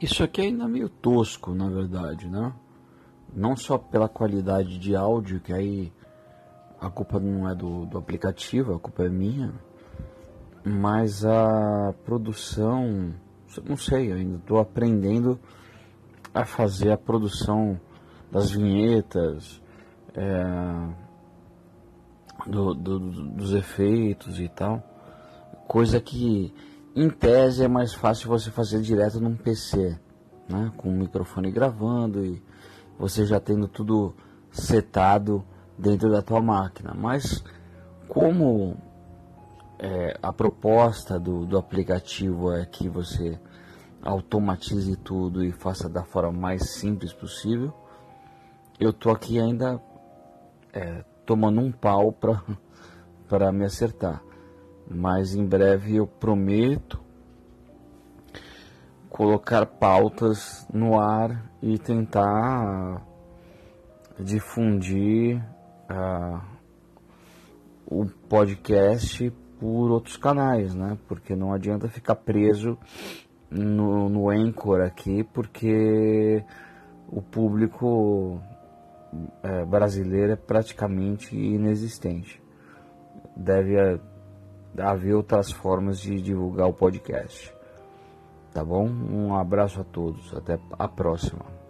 Isso aqui é ainda meio tosco, na verdade, né? Não só pela qualidade de áudio, que aí a culpa não é do, do aplicativo, a culpa é minha, mas a produção, não sei, ainda estou aprendendo a fazer a produção das vinhetas, é, do, do, dos efeitos e tal, coisa que em tese é mais fácil você fazer direto num PC, né? Com o microfone gravando e você já tendo tudo setado dentro da tua máquina. Mas como é, a proposta do, do aplicativo é que você automatize tudo e faça da forma mais simples possível, eu tô aqui ainda é, tomando um pau para me acertar mas em breve eu prometo colocar pautas no ar e tentar difundir uh, o podcast por outros canais, né? Porque não adianta ficar preso no, no Anchor aqui, porque o público é, brasileiro é praticamente inexistente. Deve haver outras formas de divulgar o podcast. Tá bom? Um abraço a todos. Até a próxima.